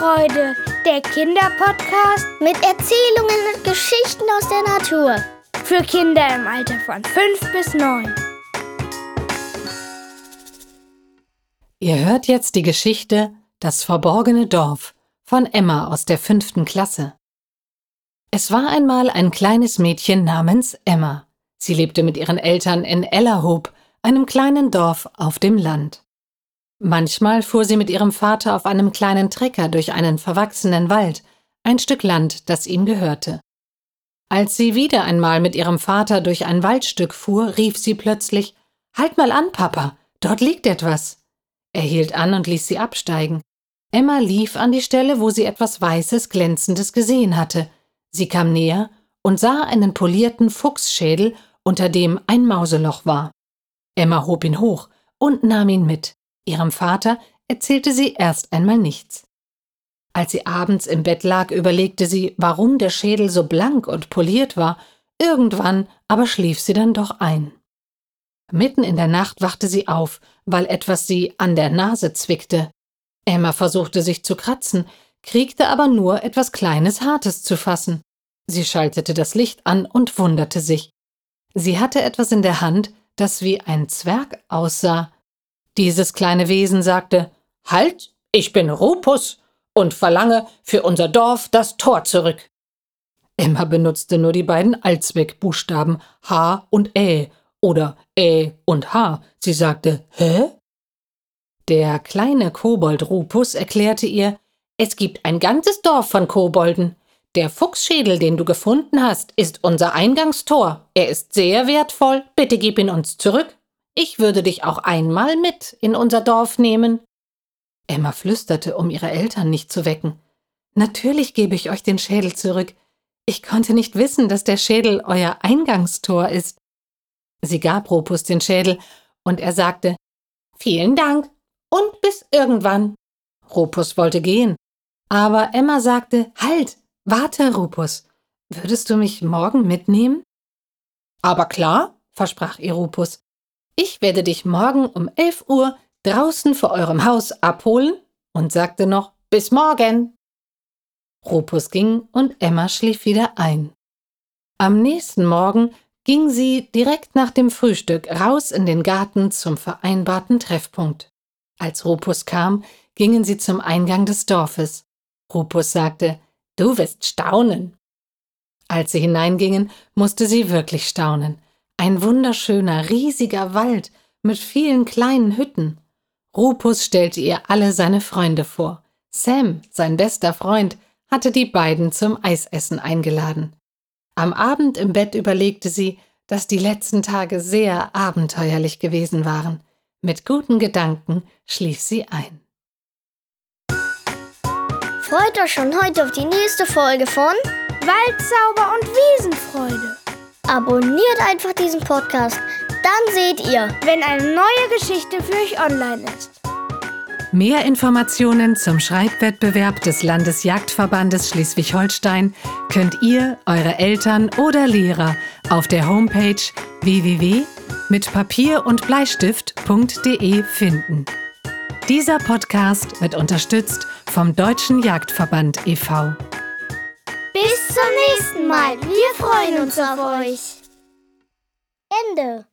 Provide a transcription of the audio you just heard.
und Wiesenfreude, der Kinderpodcast mit Erzählungen und Geschichten aus der Natur. Für Kinder im Alter von 5 bis 9. Ihr hört jetzt die Geschichte Das verborgene Dorf von Emma aus der fünften Klasse. Es war einmal ein kleines Mädchen namens Emma. Sie lebte mit ihren Eltern in Ellerhoop, einem kleinen Dorf auf dem Land. Manchmal fuhr sie mit ihrem Vater auf einem kleinen Trecker durch einen verwachsenen Wald, ein Stück Land, das ihm gehörte. Als sie wieder einmal mit ihrem Vater durch ein Waldstück fuhr, rief sie plötzlich Halt mal an, Papa, dort liegt etwas. Er hielt an und ließ sie absteigen. Emma lief an die Stelle, wo sie etwas Weißes, Glänzendes gesehen hatte. Sie kam näher und sah einen polierten Fuchsschädel, unter dem ein Mauseloch war. Emma hob ihn hoch und nahm ihn mit. Ihrem Vater erzählte sie erst einmal nichts. Als sie abends im Bett lag, überlegte sie, warum der Schädel so blank und poliert war, irgendwann aber schlief sie dann doch ein. Mitten in der Nacht wachte sie auf, weil etwas sie an der Nase zwickte. Emma versuchte sich zu kratzen, kriegte aber nur etwas Kleines Hartes zu fassen. Sie schaltete das Licht an und wunderte sich. Sie hatte etwas in der Hand, das wie ein Zwerg aussah, dieses kleine Wesen sagte Halt, ich bin Rupus und verlange für unser Dorf das Tor zurück. Emma benutzte nur die beiden Allzweckbuchstaben H und Ä oder Ä und H. Sie sagte Hä? Der kleine Kobold Rupus erklärte ihr, es gibt ein ganzes Dorf von Kobolden. Der Fuchsschädel, den du gefunden hast, ist unser Eingangstor. Er ist sehr wertvoll. Bitte gib ihn uns zurück. Ich würde dich auch einmal mit in unser Dorf nehmen. Emma flüsterte, um ihre Eltern nicht zu wecken. Natürlich gebe ich euch den Schädel zurück. Ich konnte nicht wissen, dass der Schädel euer Eingangstor ist. Sie gab Ropus den Schädel, und er sagte Vielen Dank und bis irgendwann. Ropus wollte gehen, aber Emma sagte Halt, warte, Rupus. Würdest du mich morgen mitnehmen? Aber klar, versprach ihr Rupus. Ich werde dich morgen um elf Uhr draußen vor eurem Haus abholen und sagte noch Bis morgen. Rupus ging und Emma schlief wieder ein. Am nächsten Morgen ging sie direkt nach dem Frühstück raus in den Garten zum vereinbarten Treffpunkt. Als Rupus kam, gingen sie zum Eingang des Dorfes. Rupus sagte, Du wirst staunen. Als sie hineingingen, musste sie wirklich staunen. Ein wunderschöner, riesiger Wald mit vielen kleinen Hütten. Rupus stellte ihr alle seine Freunde vor. Sam, sein bester Freund, hatte die beiden zum Eisessen eingeladen. Am Abend im Bett überlegte sie, dass die letzten Tage sehr abenteuerlich gewesen waren. Mit guten Gedanken schlief sie ein. Freut euch schon heute auf die nächste Folge von Waldzauber und Wiesenfreude. Abonniert einfach diesen Podcast, dann seht ihr, wenn eine neue Geschichte für euch online ist. Mehr Informationen zum Schreibwettbewerb des Landesjagdverbandes Schleswig-Holstein könnt ihr, eure Eltern oder Lehrer auf der Homepage www.mitpapier und Bleistift.de finden. Dieser Podcast wird unterstützt vom Deutschen Jagdverband e.V. Bis zum nächsten Mal. Wir freuen uns auf euch. Ende.